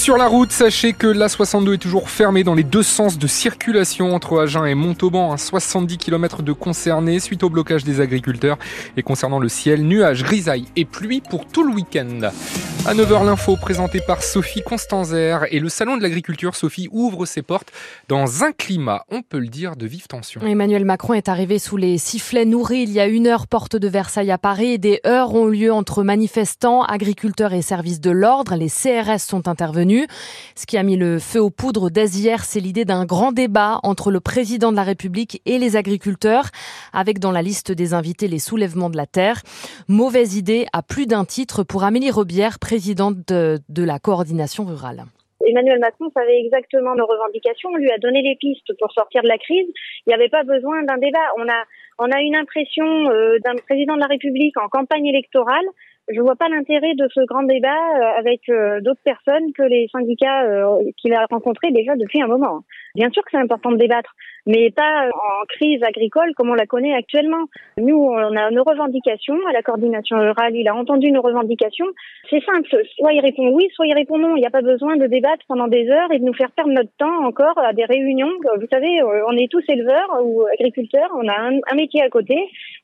Sur la route, sachez que l'A62 est toujours fermée dans les deux sens de circulation entre Agen et Montauban, à 70 km de concernés suite au blocage des agriculteurs. Et concernant le ciel, nuages, grisailles et pluie pour tout le week-end. À 9h l'info présentée par Sophie Constanzer et le salon de l'agriculture Sophie ouvre ses portes dans un climat, on peut le dire, de vive tension. Emmanuel Macron est arrivé sous les sifflets nourris il y a une heure porte de Versailles à Paris des heures ont lieu entre manifestants, agriculteurs et services de l'ordre. Les CRS sont intervenus. Ce qui a mis le feu aux poudres dès hier, c'est l'idée d'un grand débat entre le président de la République et les agriculteurs, avec dans la liste des invités les soulèvements de la terre. Mauvaise idée à plus d'un titre pour Amélie Robière, présidente de, la coordination rurale. Emmanuel Macron savait exactement nos revendications, lui a donné les pistes pour sortir de la crise. Il n'y avait pas besoin d'un débat. On a, on a une impression euh, d'un président de la République en campagne électorale je vois pas l'intérêt de ce grand débat euh, avec euh, d'autres personnes que les syndicats qu'il a rencontrés déjà depuis un moment. Bien sûr que c'est important de débattre, mais pas en crise agricole comme on la connaît actuellement. Nous, on a nos revendications à la coordination rurale. Il a entendu nos revendications. C'est simple. Soit il répond oui, soit il répond non. Il n'y a pas besoin de débattre pendant des heures et de nous faire perdre notre temps encore à des réunions. Vous savez, on est tous éleveurs ou agriculteurs. On a un, métier à côté.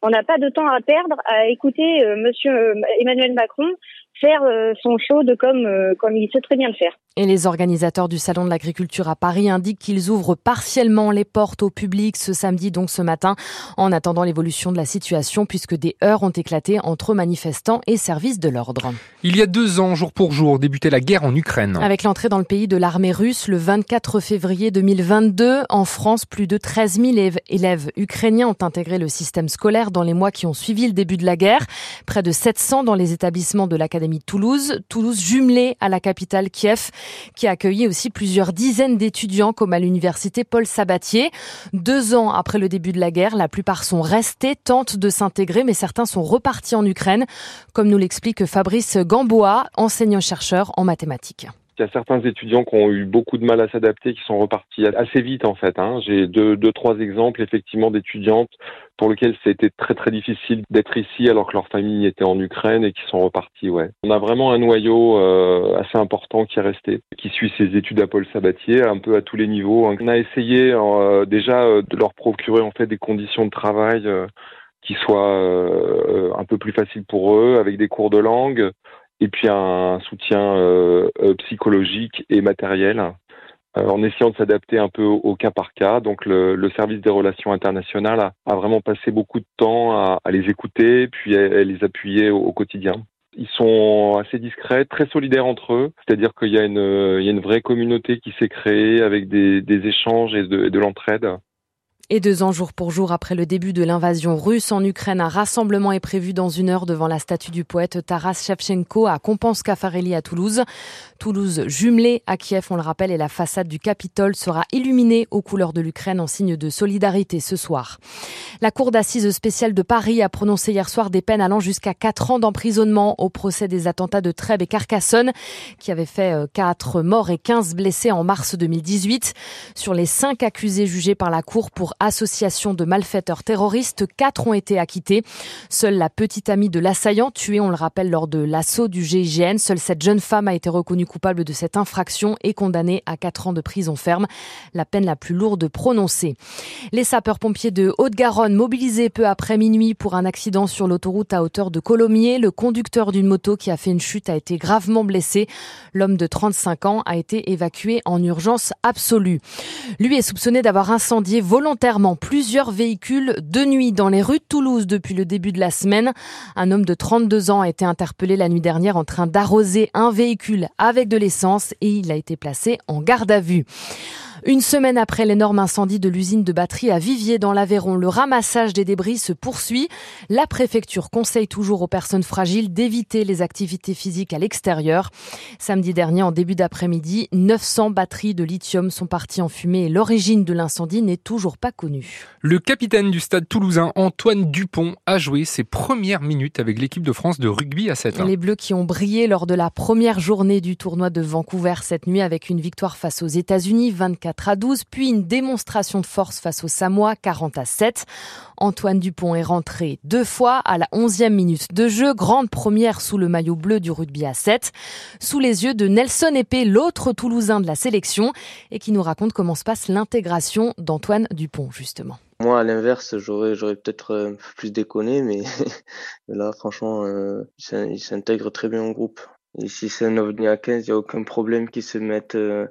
On n'a pas de temps à perdre à écouter Monsieur Emmanuel Macron faire euh, son show de comme, euh, comme il sait très bien le faire. Et les organisateurs du Salon de l'agriculture à Paris indiquent qu'ils ouvrent partiellement les portes au public ce samedi, donc ce matin, en attendant l'évolution de la situation, puisque des heures ont éclaté entre manifestants et services de l'ordre. Il y a deux ans, jour pour jour, débutait la guerre en Ukraine. Avec l'entrée dans le pays de l'armée russe le 24 février 2022, en France, plus de 13 000 élèves ukrainiens ont intégré le système scolaire dans les mois qui ont suivi le début de la guerre. Près de 700 dans les établissements de l'Académie de Toulouse, Toulouse jumelée à la capitale Kiev qui a accueilli aussi plusieurs dizaines d'étudiants comme à l'université Paul Sabatier. Deux ans après le début de la guerre, la plupart sont restés, tentent de s'intégrer, mais certains sont repartis en Ukraine, comme nous l'explique Fabrice Gamboa, enseignant-chercheur en mathématiques. Il y a certains étudiants qui ont eu beaucoup de mal à s'adapter, qui sont repartis assez vite en fait. Hein. J'ai deux, deux, trois exemples effectivement d'étudiantes pour lesquelles c'était très très difficile d'être ici alors que leur famille était en Ukraine et qui sont repartis. Ouais. On a vraiment un noyau euh, assez important qui est resté, qui suit ses études à Paul Sabatier un peu à tous les niveaux. On a essayé euh, déjà euh, de leur procurer en fait des conditions de travail qui soient un peu plus faciles pour eux, avec des cours de langue, et puis un soutien euh, euh, psychologique et matériel euh, en essayant de s'adapter un peu au, cas par cas. Donc le, service des relations internationales a, vraiment passé beaucoup de temps à, les écouter, puis à, les appuyer au, quotidien. Ils sont assez discrets, très solidaires entre eux, c'est-à-dire qu'il y, a une, vraie communauté qui s'est créée avec des, échanges et de l'entraide. Et deux ans jour pour jour après le début de l'invasion russe en Ukraine, un rassemblement est prévu dans une heure devant la statue du poète Taras Shevchenko à Compenska-Farelli à Toulouse. Toulouse jumelée à Kiev, on le rappelle, et la façade du Capitole sera illuminée aux couleurs de l'Ukraine en signe de solidarité ce soir. La Cour d'assises spéciale de Paris a prononcé hier soir des peines allant jusqu'à quatre ans d'emprisonnement au procès des attentats de Trèbes et Carcassonne, qui avaient fait euh, quatre morts et 15 blessés en mars 2018. Sur les cinq accusés jugés par la Cour pour association de malfaiteurs terroristes. Quatre ont été acquittés. Seule la petite amie de l'assaillant, tuée, on le rappelle, lors de l'assaut du GIGN, seule cette jeune femme a été reconnue coupable de cette infraction et condamnée à quatre ans de prison ferme, la peine la plus lourde prononcée. Les sapeurs-pompiers de Haute-Garonne mobilisés peu après minuit pour un accident sur l'autoroute à hauteur de Colomiers. Le conducteur d'une moto qui a fait une chute a été gravement blessé. L'homme de 35 ans a été évacué en urgence absolue. Lui est soupçonné d'avoir incendié volontairement plusieurs véhicules de nuit dans les rues de Toulouse depuis le début de la semaine. Un homme de 32 ans a été interpellé la nuit dernière en train d'arroser un véhicule avec de l'essence et il a été placé en garde à vue. Une semaine après l'énorme incendie de l'usine de batterie à Vivier dans l'Aveyron, le ramassage des débris se poursuit. La préfecture conseille toujours aux personnes fragiles d'éviter les activités physiques à l'extérieur. Samedi dernier, en début d'après-midi, 900 batteries de lithium sont parties en fumée et l'origine de l'incendie n'est toujours pas connue. Le capitaine du stade toulousain, Antoine Dupont, a joué ses premières minutes avec l'équipe de France de rugby à 7 Les Bleus qui ont brillé lors de la première journée du tournoi de Vancouver cette nuit avec une victoire face aux États-Unis 24 à 12, puis une démonstration de force face aux Samoa 40 à 7. Antoine Dupont est rentré deux fois à la 11e minute de jeu, grande première sous le maillot bleu du rugby à 7, sous les yeux de Nelson Épée, l'autre Toulousain de la sélection, et qui nous raconte comment se passe l'intégration d'Antoine Dupont, justement. Moi, à l'inverse, j'aurais, peut-être euh, plus déconné, mais, là, franchement, euh, il s'intègre très bien au groupe. Et si c'est un ovni à 15, il n'y a aucun problème qu'il se mette euh,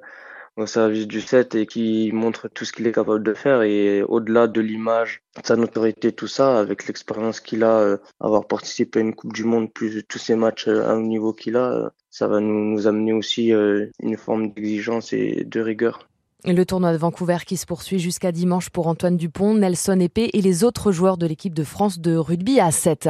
au service du 7 et qui montre tout ce qu'il est capable de faire. Et au-delà de l'image, sa notoriété, tout ça, avec l'expérience qu'il a, euh, avoir participé à une Coupe du Monde, plus tous ces matchs euh, à haut niveau qu'il a, euh, ça va nous, nous amener aussi une forme d'exigence et de rigueur. Le tournoi de Vancouver qui se poursuit jusqu'à dimanche pour Antoine Dupont, Nelson Épée et les autres joueurs de l'équipe de France de rugby à 7.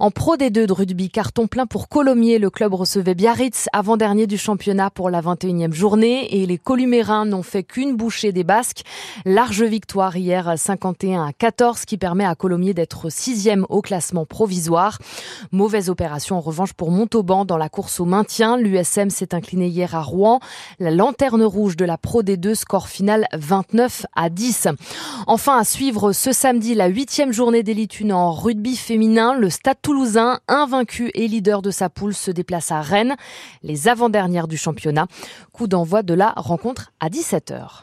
En Pro D2 de rugby, carton plein pour Colomiers. Le club recevait Biarritz, avant-dernier du championnat pour la 21e journée et les Columérins n'ont fait qu'une bouchée des Basques. Large victoire hier 51 à 14 qui permet à Colomiers d'être sixième au classement provisoire. Mauvaise opération en revanche pour Montauban dans la course au maintien. L'USM s'est incliné hier à Rouen. La lanterne rouge de la Pro D2 score final 29 à 10. Enfin, à suivre ce samedi la huitième journée d'élite en rugby féminin. Le Stade toulousain, invaincu et leader de sa poule, se déplace à Rennes, les avant-dernières du championnat. Coup d'envoi de la rencontre à 17h.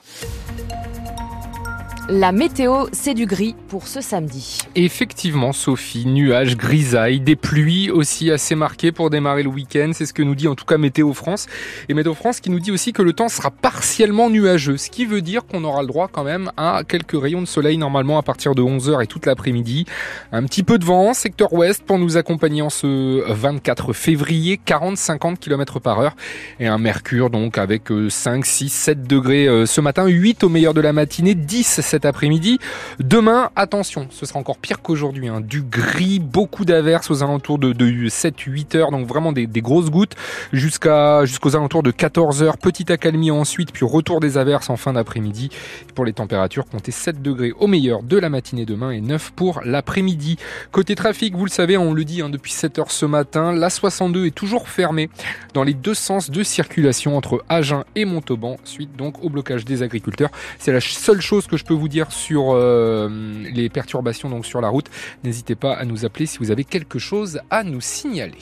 La météo, c'est du gris pour ce samedi. Effectivement, Sophie, nuages, grisailles, des pluies aussi assez marquées pour démarrer le week-end. C'est ce que nous dit en tout cas Météo France. Et Météo France qui nous dit aussi que le temps sera partiellement nuageux, ce qui veut dire qu'on aura le droit quand même à quelques rayons de soleil normalement à partir de 11h et toute l'après-midi. Un petit peu de vent, secteur ouest pour nous accompagner en ce 24 février, 40-50 km par heure. Et un mercure donc avec 5, 6, 7 degrés euh, ce matin, 8 au meilleur de la matinée, 10 cette après-midi. Demain, attention, ce sera encore pire qu'aujourd'hui. Hein. Du gris, beaucoup d'averses aux alentours de, 7-8 heures, donc vraiment des, grosses gouttes jusqu'aux alentours de 14 heures. Petite accalmie ensuite, puis retour des averses en fin d'après-midi. Pour les températures, comptez 7 degrés au meilleur de la matinée demain et 9 pour l'après-midi. Côté trafic, vous le savez, on le dit hein, depuis 7 heures ce matin, la 62 est toujours fermée dans les deux sens de circulation entre Agen et Montauban, suite donc au blocage des agriculteurs. C'est la seule chose que je peux vous dire sur euh, les perturbations donc sur la route, n'hésitez pas à nous appeler si vous avez quelque chose à nous signaler.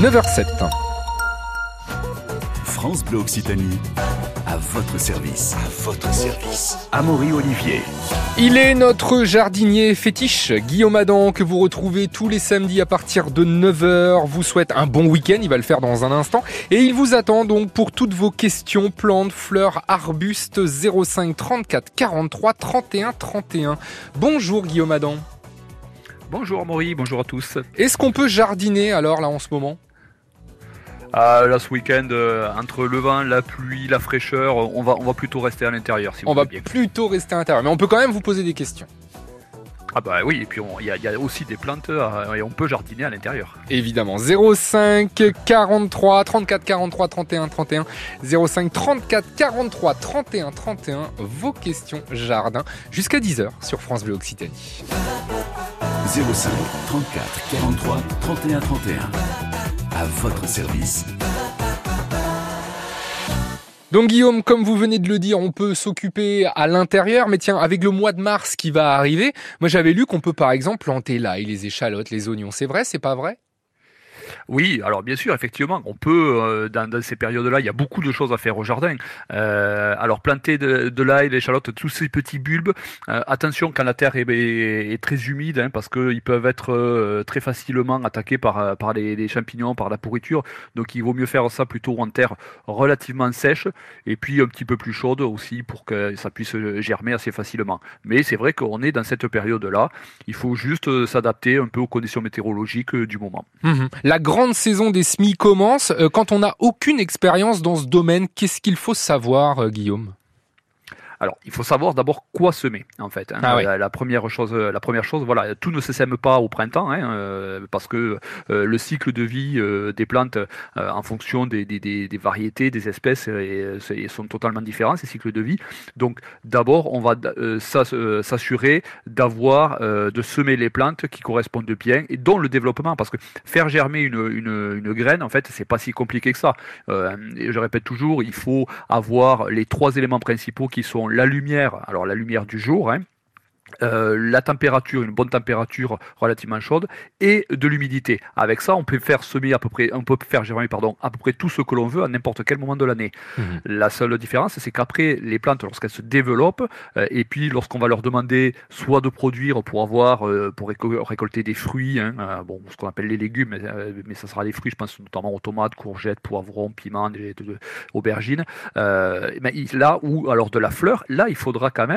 9h07. France Bleu Occitanie à votre service. À votre service. Amaury Olivier. Il est notre jardinier fétiche, Guillaume Adam, que vous retrouvez tous les samedis à partir de 9h. Vous souhaite un bon week-end, il va le faire dans un instant. Et il vous attend donc pour toutes vos questions, plantes, fleurs, arbustes, 05 34 43 31 31. Bonjour Guillaume Adam. Bonjour Amaury, bonjour à tous. Est-ce qu'on peut jardiner alors là en ce moment? Ah, là, ce week-end, euh, entre le vent, la pluie, la fraîcheur, on va, on va plutôt rester à l'intérieur. on va plutôt rester à l'intérieur, mais on peut quand même vous poser des questions. Ah bah oui, et puis il y, a aussi des plantes euh, et on peut jardiner à l'intérieur. Évidemment. 05 43 34 43 31 31 05 34 43 31 31 vos questions jardin jusqu'à 10h sur France Bleu Occitanie. 05 34 43 31 31 votre service. Donc Guillaume, comme vous venez de le dire, on peut s'occuper à l'intérieur, mais tiens, avec le mois de mars qui va arriver, moi j'avais lu qu'on peut par exemple planter l'ail, les échalotes, les oignons. C'est vrai, c'est pas vrai? Oui, alors bien sûr, effectivement, on peut, euh, dans, ces périodes-là, il y a beaucoup de choses à faire au jardin. Euh, alors planter de, de l'ail, des échalotes, tous ces petits bulbes. Euh, attention quand la terre est, très humide, hein, parce qu'ils peuvent être très facilement attaqués par, les, champignons, par la pourriture. Donc il vaut mieux faire ça plutôt en terre relativement sèche, et puis un petit peu plus chaude aussi pour que ça puisse germer assez facilement. Mais c'est vrai qu'on est dans cette période-là. Il faut juste s'adapter un peu aux conditions météorologiques du moment. Mmh grande saison des SMI commence. Euh, quand on n'a aucune expérience dans ce domaine, qu'est-ce qu'il faut savoir, euh, Guillaume? Alors, il faut savoir d'abord quoi semer, en fait. Hein. Ah la, première chose, la première chose, voilà, tout ne se sème pas au printemps, hein, euh, parce que euh, le cycle de vie euh, des plantes, en fonction des, des, des, variétés, des espèces, sont totalement différents ces cycles de vie. Donc, d'abord, on va s'assurer d'avoir, de semer les plantes qui correspondent bien et dont le développement, parce que faire germer une, une, une graine, en fait, c'est pas si compliqué que ça. et je répète toujours, il faut avoir les trois éléments principaux qui sont la lumière, alors la lumière du jour, hein, euh, la température, une bonne température relativement chaude et de l'humidité. Avec ça, on peut faire semer à peu près, on peut faire germer pardon, à peu près tout ce que l'on veut à n'importe quel moment de l'année. Mhm. La seule différence, c'est qu'après les plantes, lorsqu'elles se développent, euh, et puis lorsqu'on va leur demander soit de produire pour avoir, euh, pour récolter des fruits, hein, bon, ce qu'on appelle les légumes, mais, ça sera des fruits, je pense notamment aux tomates, courgettes, poivrons, piments, aubergines. là où alors de la fleur, là il faudra quand même